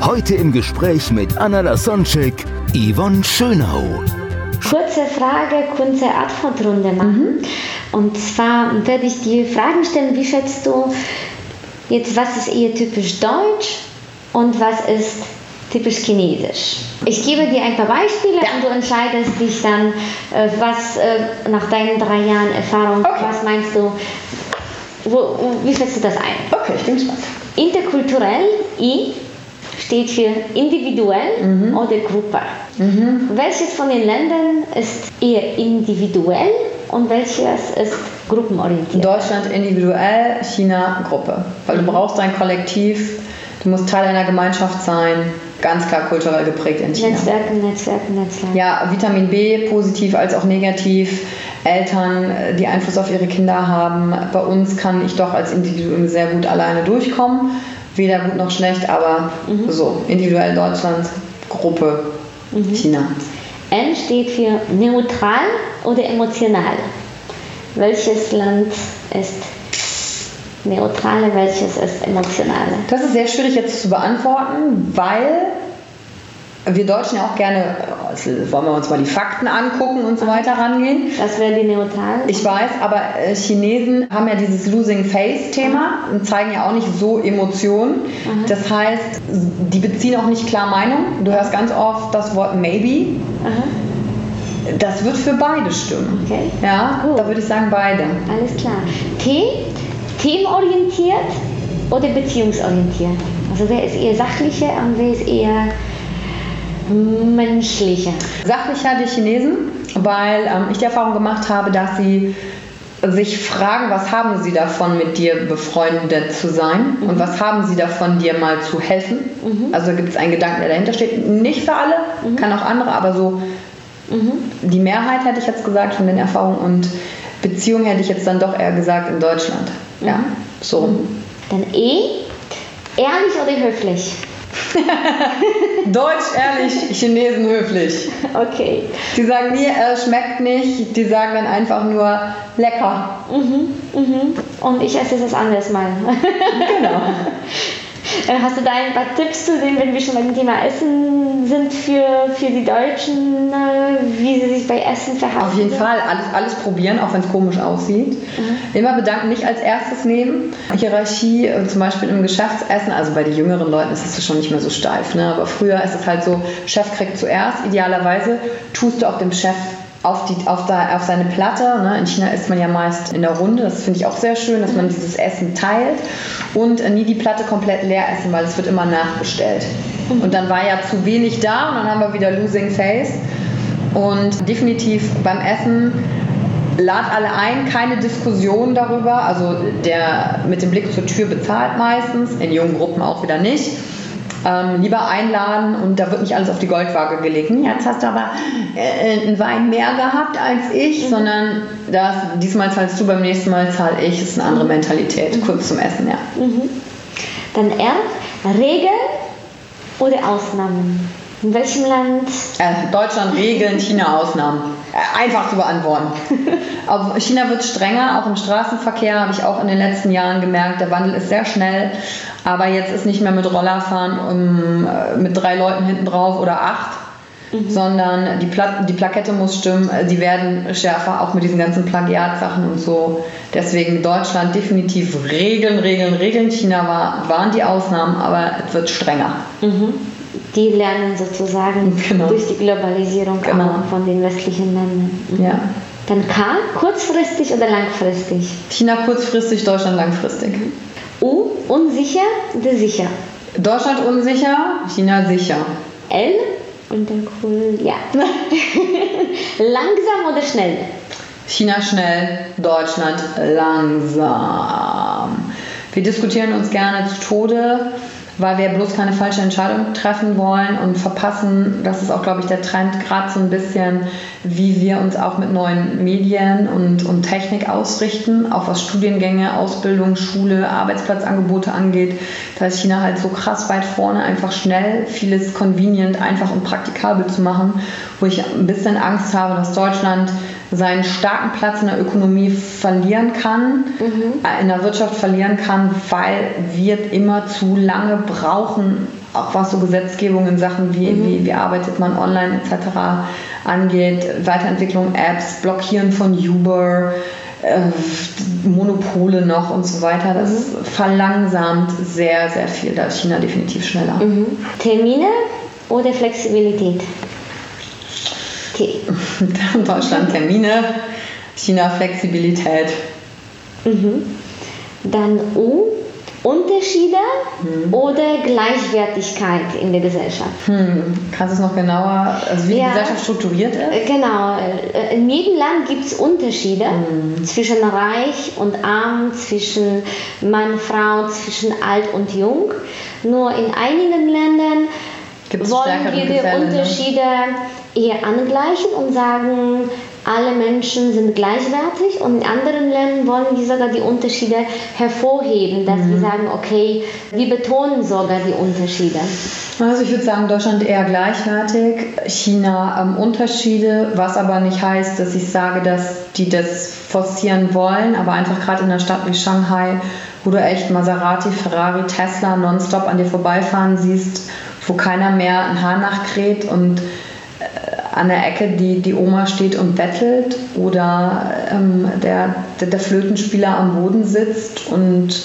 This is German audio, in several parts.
Heute im Gespräch mit Anna Lasonczek, Yvonne Schönau. Kurze Frage, kurze Antwortrunde machen. Und zwar werde ich dir Fragen stellen, wie schätzt du jetzt, was ist eher typisch deutsch und was ist typisch chinesisch? Ich gebe dir ein paar Beispiele und du entscheidest dich dann, äh, was äh, nach deinen drei Jahren Erfahrung, was meinst du, wo, wie schätzt du das ein? Okay, ich bin gespannt. Interkulturell, I, steht für individuell oder Gruppe. Welches von den Ländern ist eher individuell und welches ist gruppenorientiert? Deutschland individuell, China Gruppe. Weil du brauchst ein Kollektiv, du musst Teil einer Gemeinschaft sein. Ganz klar kulturell geprägt in China. Netzwerken, Netzwerken, Netzwerken. Ja, Vitamin B, positiv als auch negativ. Eltern, äh, die Einfluss auf ihre Kinder haben. Bei uns kann ich doch als Individuum sehr gut alleine durchkommen. Weder gut noch schlecht, aber so, individuell Deutschland, Gruppe, China. N steht für neutral oder emotional. Welches Land ist neutral, welches ist emotional? Das ist sehr schwierig jetzt zu beantworten, weil wir Deutschen ja auch gerne, wollen wir uns mal die Fakten angucken und so weiter rangehen. Das wäre die neutral. Ich weiß, aber äh, Chinesen haben ja dieses Losing Face-Thema und zeigen ja auch nicht so Emotionen. Das heißt, die beziehen auch nicht klar Meinung. Du hörst ganz oft das Wort maybe. Das wird für beide stimmen. Okay. Ja, Gut. da würde ich sagen beide. Alles klar. T, teamorientiert oder beziehungsorientiert? Also wer ist eher sachlicher und wer ist eher menschlicher? Sachlicher die Chinesen, weil ähm, ich die Erfahrung gemacht habe, dass sie sich fragen, was haben sie davon, mit dir befreundet zu sein und was haben sie davon, dir mal zu helfen. Also gibt es einen Gedanken, der dahinter steht. Nicht für alle, kann auch andere, aber so die Mehrheit hätte ich jetzt gesagt von den Erfahrungen und Beziehung hätte ich jetzt dann doch eher gesagt in Deutschland. Ja, so. rum. Dann E, ehrlich oder höflich? Deutsch ehrlich, Chinesen höflich. Okay. Die sagen nie, äh, schmeckt nicht, die sagen dann einfach nur lecker. Mhm. Und ich esse es anders mal. Genau. Äh, Hast du da ein paar Tipps zu sehen, wenn wir schon beim Thema Essen sind für, für die Deutschen, äh, wie sie sich bei Essen verhalten? Auf jeden Fall alles, alles probieren, auch wenn es komisch aussieht. Immer bedanken, nicht als erstes nehmen. Hierarchie, äh, zum Beispiel im Geschäftsessen, also bei den jüngeren Leuten ist es schon nicht mehr so steif. Ne? Aber früher ist es halt so, Chef kriegt zuerst. Idealerweise tust du auch dem Chef auf, die, auf, da, auf seine Platte. Ne? In China isst man ja meist in der Runde. Das finde ich auch sehr schön, dass man dieses Essen teilt. Und äh, nie die Platte komplett leer essen, weil es wird immer nachbestellt. Und dann war ja zu wenig da und dann haben wir wieder Losing Face. Und definitiv beim Essen lad alle ein, keine Diskussion darüber. Also der mit dem Blick zur Tür bezahlt meistens, in jungen Gruppen auch wieder nicht. Ähm, lieber einladen und da wird nicht alles auf die Goldwaage gelegt. Hm, Jetzt hast du aber äh, einen Wein mehr gehabt als ich, sondern das, diesmal zahlst du, beim nächsten Mal zahle ich. Das ist eine andere Mentalität, kurz zum Essen, ja. Dann R, Regeln oder Ausnahmen? In welchem Land? Äh, Deutschland Regeln, China Ausnahmen. Äh, einfach zu beantworten. Auf China wird strenger, auch im Straßenverkehr habe ich auch in den letzten Jahren gemerkt, der Wandel ist sehr schnell. Aber jetzt ist nicht mehr mit Rollerfahren um, äh, mit drei Leuten hinten drauf oder acht, sondern die, Pla die Plakette muss stimmen. Äh, Die werden schärfer, auch mit diesen ganzen Plagiatsachen und so. Deswegen Deutschland definitiv Regeln, Regeln, Regeln. China war, waren die Ausnahmen, aber es wird strenger. Die lernen sozusagen Genau. durch die Globalisierung Genau. auch von den westlichen Ländern. Mhm. Ja. Dann K, kurzfristig oder langfristig? China kurzfristig, Deutschland langfristig. U, unsicher oder sicher? Deutschland unsicher, China sicher. L, und dann cool, ja. Langsam oder schnell? China schnell, Deutschland langsam. Wir diskutieren uns gerne zu Tode weil wir bloß keine falsche Entscheidung treffen wollen und verpassen, das ist auch, glaube ich, der Trend, gerade so ein bisschen, wie wir uns auch mit neuen Medien und, und Technik ausrichten, auch was Studiengänge, Ausbildung, Schule, Arbeitsplatzangebote angeht. Da ist China halt so krass weit vorne, einfach schnell, vieles convenient, einfach und praktikabel zu machen, wo ich ein bisschen Angst habe, dass Deutschland seinen starken Platz in der Ökonomie verlieren kann, mhm. in der Wirtschaft verlieren kann, weil wir immer zu lange brauchen, auch was so Gesetzgebung in Sachen wie, mhm. wie, wie arbeitet man online etc. angeht, Weiterentwicklung Apps, Blockieren von Uber, äh, Monopole noch und so weiter. Das mhm. verlangsamt sehr, sehr viel. Da ist China definitiv schneller. Mhm. Termine oder Flexibilität? Okay. Deutschland Termine, China Flexibilität. Mhm. Dann U, Unterschiede hm. oder Gleichwertigkeit in der Gesellschaft? Hm. Kannst du es noch genauer, also wie ja, die Gesellschaft strukturiert ist? Genau. In jedem Land gibt es Unterschiede hm. zwischen reich und arm, zwischen Mann, Frau, zwischen alt und jung. Nur in einigen Ländern Gibt's wollen wir die Gefälle, ne? Unterschiede ne? eher angleichen und sagen, alle Menschen sind gleichwertig und in anderen Ländern wollen wir sogar die Unterschiede hervorheben, dass mhm. wir sagen, okay, wir betonen sogar die Unterschiede. Also ich würde sagen, Deutschland eher gleichwertig, China ähm, Unterschiede, was aber nicht heißt, dass ich sage, dass die das forcieren wollen, aber einfach gerade in einer Stadt wie Shanghai, wo du echt Maserati, Ferrari, Tesla nonstop an dir vorbeifahren siehst, wo keiner mehr ein Haar nachkräht und an der Ecke die, die Oma steht und bettelt oder ähm, der, der, der Flötenspieler am Boden sitzt und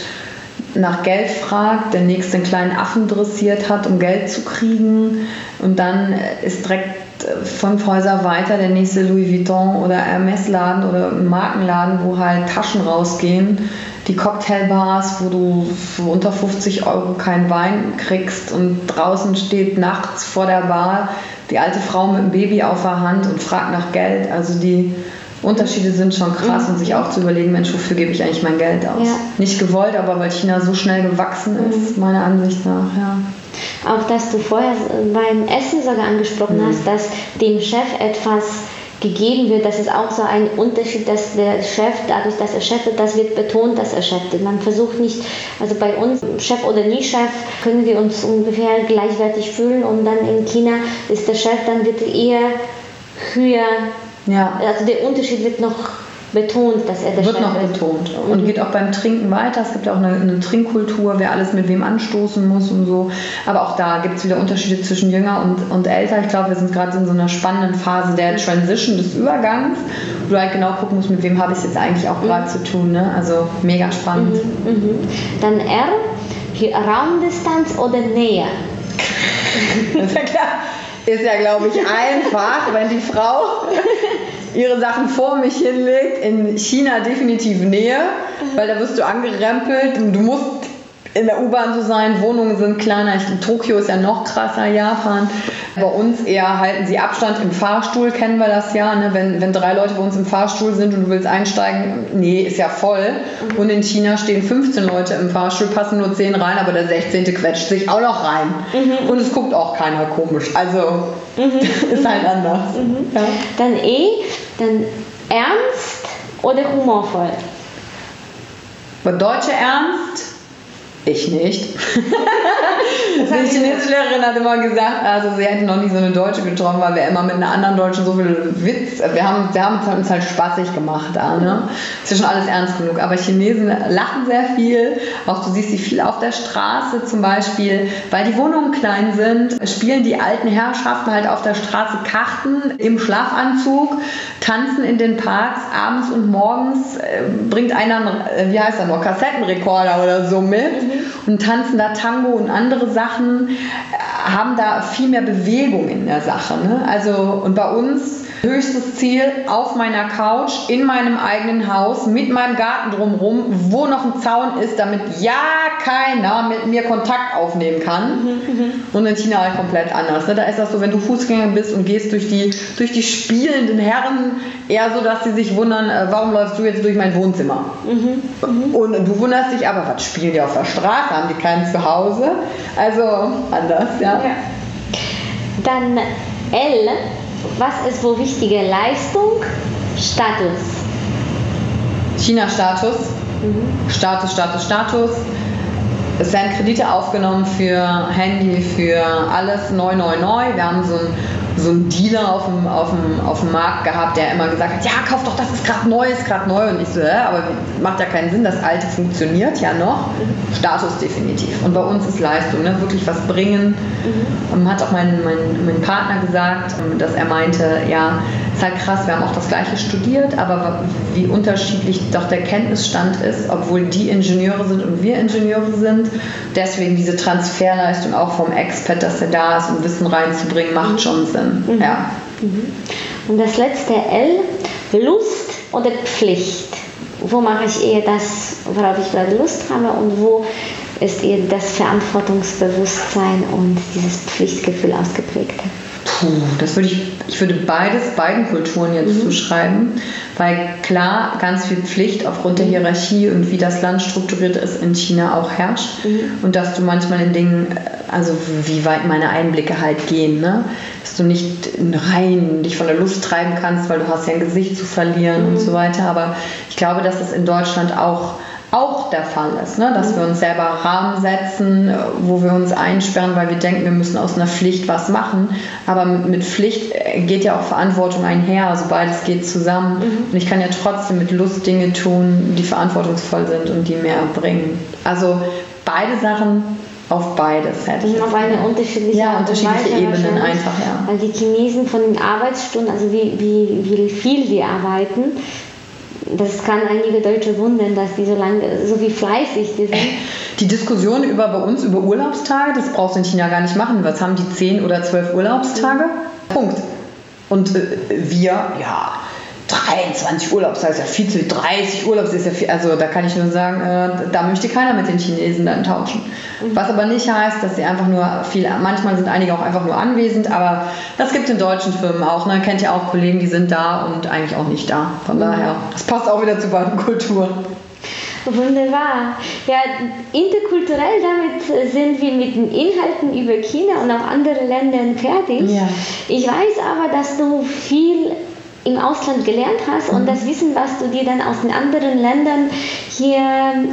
nach Geld fragt, der nächste einen kleinen Affen dressiert hat, um Geld zu kriegen. Und dann ist direkt fünf Häuser weiter der nächste Louis Vuitton oder Hermes-Laden oder Markenladen, wo halt Taschen rausgehen. Die Cocktailbars, wo du für unter 50 Euro keinen Wein kriegst und draußen steht nachts vor der Bar die alte Frau mit dem Baby auf der Hand und fragt nach Geld. Also die Unterschiede sind schon krass mhm. und sich auch zu überlegen, Mensch, wofür gebe ich eigentlich mein Geld aus? Ja. Nicht gewollt, aber weil China so schnell gewachsen ist, mhm. meiner Ansicht nach, ja. Auch dass du vorher beim Essen sogar angesprochen mhm. hast, dass dem Chef etwas gegeben wird, das ist auch so ein Unterschied, dass der Chef, dadurch, dass er Chef wird, das wird betont, dass er Chef wird. Man versucht nicht, also bei uns, Chef oder nie Chef, können wir uns ungefähr gleichwertig fühlen und dann in China ist der Chef, dann wird er eher höher, ja. also der Unterschied wird noch betont, dass er der Wird Chef noch ist. betont und mhm. geht auch beim Trinken weiter. Es gibt ja auch eine, eine, Trinkkultur, wer alles mit wem anstoßen muss und so. Aber auch da gibt es wieder Unterschiede zwischen jünger und, und älter. Ich glaube, wir sind gerade in so einer spannenden Phase der Transition, des Übergangs, wo du halt genau gucken musst, mit wem habe ich es jetzt eigentlich auch gerade mhm. zu tun. Ne? Also mega spannend. Mhm. mhm. Dann R, Raumdistanz oder Nähe? ist ja klar. Ist ja, glaube ich, einfach, wenn die Frau ihre Sachen vor mich hinlegt. In China definitiv Nähe, weil da wirst du angerempelt. Du musst in der U-Bahn so sein, Wohnungen sind kleiner. Ich, Tokio ist ja noch krasser, Japan. Bei uns eher halten sie Abstand im Fahrstuhl, kennen wir das ja. Ne? Wenn, wenn drei Leute bei uns im Fahrstuhl sind und du willst einsteigen, nee, ist ja voll. Mhm. Und in China stehen 15 Leute im Fahrstuhl, passen nur 10 rein, aber der 16. quetscht sich auch noch rein. Mhm. Und es guckt auch keiner komisch. Also mhm. ist halt anders. Mhm. Ja. Dann E, dann ernst oder humorvoll? Bei Deutsche ernst ich nicht. die chinesische Lehrerin hat immer gesagt, also sie hätte noch nie so eine Deutsche getroffen, weil wir immer mit einer anderen Deutschen so viel Witz, wir haben, wir haben uns halt spaßig gemacht da, ne? Ist ja schon alles ernst genug. Aber Chinesen lachen sehr viel. Auch du siehst sie viel auf der Straße zum Beispiel, weil die Wohnungen klein sind, spielen die alten Herrschaften halt auf der Straße Karten im Schlafanzug, tanzen in den Parks abends und morgens, äh, bringt einer, äh, wie heißt er noch, Kassettenrekorder oder so mit. Und tanzen da Tango und andere Sachen, haben da viel mehr Bewegung in der Sache. Ne? Also, und bei uns höchstes Ziel auf meiner Couch, in meinem eigenen Haus, mit meinem Garten drumherum, wo noch ein Zaun ist, damit ja keiner mit mir Kontakt aufnehmen kann. Und in China halt komplett anders. Ne? Da ist das so, wenn du Fußgänger bist und gehst durch die, durch die spielenden Herren, eher so, dass sie sich wundern, äh, warum läufst du jetzt durch mein Wohnzimmer? Und du wunderst dich aber, was spielen die auf der Straße? Haben die keinen zu Hause? Also anders, ja. Ja. Dann L. Was ist wo wichtige Leistung? Status. China-Status. Status, Status, Status. Es werden Kredite aufgenommen für Handy, für alles neu, neu, neu. Wir haben so einen, so einen Dealer auf dem, auf, dem, auf dem Markt gehabt, der immer gesagt hat, ja, kauf doch, das ist gerade neu, ist gerade neu. Und ich so, ja, aber macht ja keinen Sinn, das alte funktioniert ja noch. Status definitiv. Und bei uns ist Leistung, ne? wirklich was bringen. Ähm, Hat auch mein, mein, mein Partner gesagt, dass er meinte, ja, halt krass, wir haben auch das gleiche studiert, aber wie unterschiedlich doch der Kenntnisstand ist, obwohl die Ingenieure sind und wir Ingenieure sind. Deswegen diese Transferleistung auch vom Expert, dass er da ist, um Wissen reinzubringen, macht schon Sinn. Ja. Und das letzte L. Lust oder Pflicht. Wo mache ich eher das, worauf ich gerade Lust habe und wo ist eher das Verantwortungsbewusstsein und dieses Pflichtgefühl ausgeprägt? Puh, das würde ich, ich würde beides, beiden Kulturen jetzt zuschreiben, weil klar ganz viel Pflicht aufgrund der Hierarchie und wie das Land strukturiert ist in China auch herrscht. Und dass du manchmal in Dingen, also wie weit meine Einblicke halt gehen, ne? dass du nicht rein dich von der Lust treiben kannst, weil du hast ja ein Gesicht zu verlieren und so weiter, aber ich glaube, dass es in Deutschland auch auch der Fall ist, ne? dass wir uns selber Rahmen setzen, äh, wo wir uns einsperren, weil wir denken, wir müssen aus einer Pflicht was machen. Aber mit, mit Pflicht äh, geht ja auch Verantwortung einher, also beides geht zusammen. Und ich kann ja trotzdem mit Lust Dinge tun, die verantwortungsvoll sind und die mehr bringen. Also beide Sachen auf beides hätte ich. Auf eine unterschiedliche, Ja, unterschiedliche Ebenen einfach, ja. Weil die Chinesen von den Arbeitsstunden, also wie, wie, wie viel die arbeiten, das kann einige Deutsche wundern, dass die so lange, so wie fleißig die sind. Die Diskussion über bei uns über Urlaubstage, das brauchst du in China gar nicht machen. Was haben die 10 oder 12 Urlaubstage? Punkt. Und äh, wir, ja, 23 Urlaubstage ist ja viel zu viel, 30 Urlaubs ist ja viel. Also da kann ich nur sagen, äh, da möchte keiner mit den Chinesen dann tauschen. Was aber nicht heißt, dass sie einfach nur viel, manchmal sind einige auch einfach nur anwesend, aber das gibt es in deutschen Firmen auch. Ne? Kennt ihr auch Kollegen, die sind da und eigentlich auch nicht da. Von daher, das passt auch wieder zu beiden Kulturen. Wunderbar. Ja, interkulturell damit sind wir mit den Inhalten über China und auch andere Länder fertig. Ja. Ich weiß aber, dass du viel im Ausland gelernt hast Mhm. und das Wissen, was du dir dann aus den anderen Ländern hier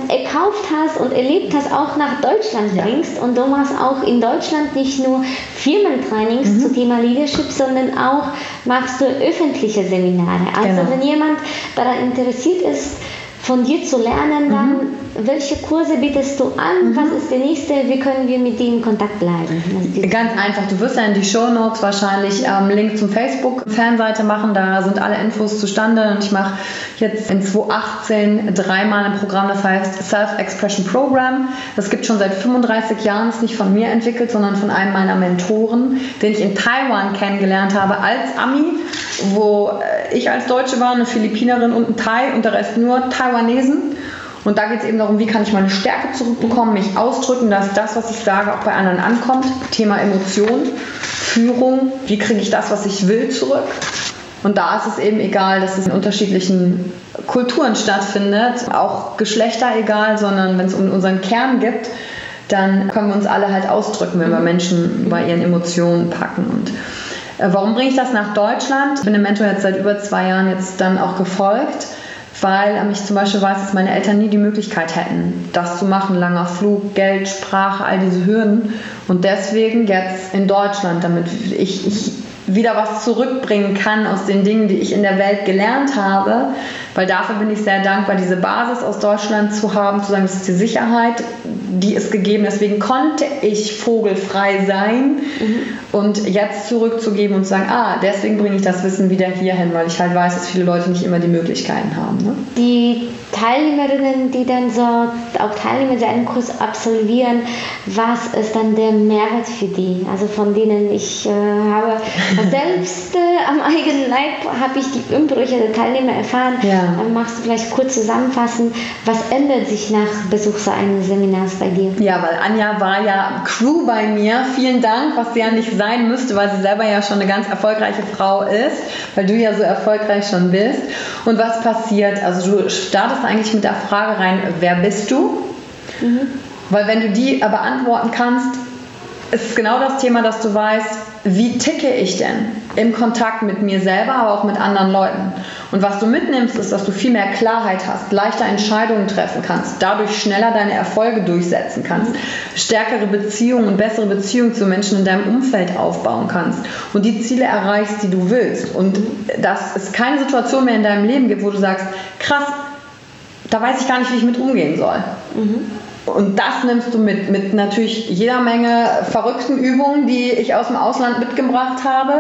erkauft hast und erlebt hast, auch nach Deutschland Ja. bringst. Und du machst auch in Deutschland nicht nur Firmentrainings Mhm. zum Thema Leadership, sondern auch machst du öffentliche Seminare. Also Genau. wenn jemand daran interessiert ist, von dir zu lernen, dann Mhm. Welche Kurse bietest du an? Was ist der nächste? Wie können wir mit dir in Kontakt bleiben? Also Ganz einfach, du wirst ja in die Show Notes wahrscheinlich ähm, Link zum Facebook-Fanseite machen, da sind alle Infos zustande und ich mache jetzt in 2018 dreimal ein Programm, das heißt Self-Expression Program. Das gibt schon seit 35 Jahren, ist nicht von mir entwickelt, sondern von einem meiner Mentoren, den ich in Taiwan kennengelernt habe als Ami, wo äh, ich als Deutsche war, eine Philippinerin und ein Thai und der Rest nur Taiwanesen. Und da geht es eben darum, wie kann ich meine Stärke zurückbekommen, mich ausdrücken, dass das, was ich sage, auch bei anderen ankommt. Thema Emotion, Führung, wie kriege ich das, was ich will, zurück. Und da ist es eben egal, dass es in unterschiedlichen Kulturen stattfindet, auch Geschlechter egal, sondern wenn es um unseren Kern gibt, dann können wir uns alle halt ausdrücken, wenn wir Menschen bei ihren Emotionen packen. Und äh, warum bringe ich das nach Deutschland? Ich bin dem Mentor jetzt seit über zwei Jahren jetzt dann auch gefolgt weil ich zum Beispiel weiß, dass meine Eltern nie die Möglichkeit hätten, das zu machen. Langer Flug, Geld, Sprache, all diese Hürden. Und deswegen jetzt in Deutschland, damit ich, ich wieder was zurückbringen kann aus den Dingen, die ich in der Welt gelernt habe. Weil dafür bin ich sehr dankbar, diese Basis aus Deutschland zu haben, zu sagen, das ist die Sicherheit, die ist gegeben, deswegen konnte ich vogelfrei sein. Mhm. Und jetzt zurückzugeben und zu sagen, ah, deswegen bringe ich das Wissen wieder hierhin, weil ich halt weiß, dass viele Leute nicht immer die Möglichkeiten haben. Ne? Die Teilnehmerinnen, die dann so auch Teilnehmer deinen Kurs absolvieren, was ist dann der Mehrwert für die? Also von denen ich äh, habe selbst äh, am eigenen Leib habe ich die Umbrüche der Teilnehmer erfahren. Ja. Dann magst du vielleicht kurz zusammenfassen, was ändert sich nach Besuch so eines Seminars bei dir? Ja, weil Anja war ja Crew bei mir. Vielen Dank, was sie ja nicht sein müsste, weil sie selber ja schon eine ganz erfolgreiche Frau ist, weil du ja so erfolgreich schon bist. Und was passiert? Also du startest eigentlich mit der Frage rein, wer bist du? Mhm. Weil wenn du die beantworten kannst, ist es genau das Thema, dass du weißt, wie ticke ich denn im Kontakt mit mir selber, aber auch mit anderen Leuten. Und was du mitnimmst, ist, dass du viel mehr Klarheit hast, leichter Entscheidungen treffen kannst, dadurch schneller deine Erfolge durchsetzen kannst, stärkere Beziehungen und bessere Beziehungen zu Menschen in deinem Umfeld aufbauen kannst und die Ziele erreichst, die du willst. Und dass es keine Situation mehr in deinem Leben gibt, wo du sagst, krass, da weiß ich gar nicht, wie ich mit umgehen soll. Mhm. Und das nimmst du mit, mit natürlich jeder Menge verrückten Übungen, die ich aus dem Ausland mitgebracht habe.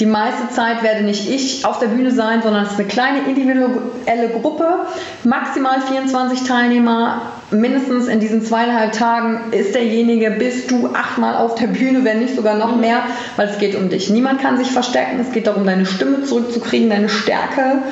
Die meiste Zeit werde nicht ich auf der Bühne sein, sondern es ist eine kleine individuelle Gruppe, maximal 24 Teilnehmer. Mindestens in diesen zweieinhalb Tagen ist derjenige, bist du achtmal auf der Bühne, wenn nicht sogar noch mehr, weil es geht um dich. Niemand kann sich verstecken, es geht darum, deine Stimme zurückzukriegen, deine Stärke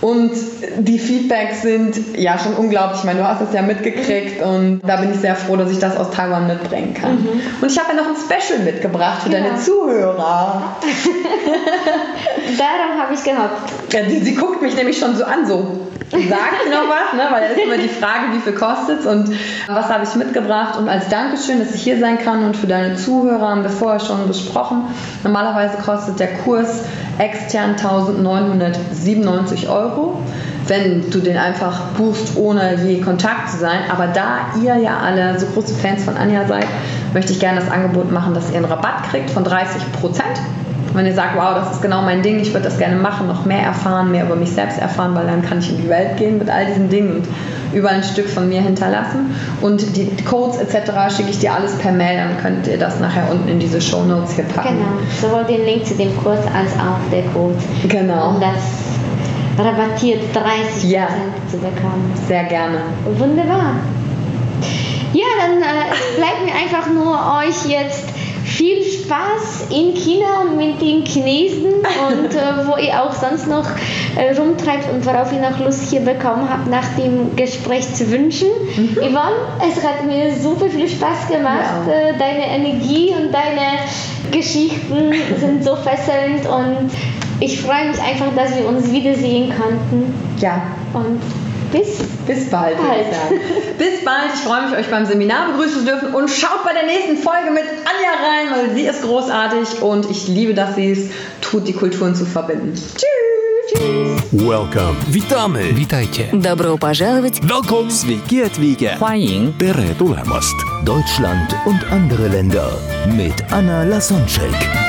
und die Feedbacks sind ja schon unglaublich. Ich meine, du hast es ja mitgekriegt und da bin ich sehr froh, dass ich das aus Taiwan mitbringen kann. Mhm. Und ich habe ja noch ein Special mitgebracht für ja. deine Zuhörer. Daran habe ich gehofft. Ja, sie, sie guckt mich nämlich schon so an, so sagt noch was, ne? weil da ist immer die Frage, wie viel kostet es und was habe ich mitgebracht. Und als Dankeschön, dass ich hier sein kann und für deine Zuhörer haben wir vorher schon besprochen. Normalerweise kostet der Kurs extern 1997 Euro, wenn du den einfach buchst, ohne je Kontakt zu sein. Aber da ihr ja alle so große Fans von Anja seid, möchte ich gerne das Angebot machen, dass ihr einen Rabatt kriegt von 30 Prozent wenn ihr sagt, wow, das ist genau mein Ding, ich würde das gerne machen, noch mehr erfahren, mehr über mich selbst erfahren, weil dann kann ich in die Welt gehen mit all diesen Dingen und überall ein Stück von mir hinterlassen. Und die Codes etc. schicke ich dir alles per Mail, dann könnt ihr das nachher unten in diese Show Notes hier packen. Genau, sowohl den Link zu dem Kurs als auch der Code. Genau. Um das rabattiert 30% ja. zu bekommen. Sehr gerne. Wunderbar. Ja, dann äh, bleibt mir einfach nur euch jetzt viel Spaß in China und mit den Chinesen und äh, wo ihr auch sonst noch äh, rumtreibt und worauf ihr noch Lust hier bekommen habt, nach dem Gespräch zu wünschen. Mhm. Yvonne, es hat mir super viel Spaß gemacht. Ja. Äh, deine Energie und deine Geschichten sind so fesselnd und ich freue mich einfach, dass wir uns wiedersehen konnten. Ja. Und bis, bis bald, bald. bis bald. Ich freue mich, euch beim Seminar begrüßen zu dürfen und schaut bei der nächsten Folge mit Anja rein, weil sie ist großartig und ich liebe, dass sie es tut, die Kulturen zu verbinden. Tschüss. Welcome. Witamy. Witajcie. Добро пожаловать. Welcome. Sveiki atvykę. 欢迎. Tere tulemast. Deutschland und andere Länder mit Anna Lasonczek.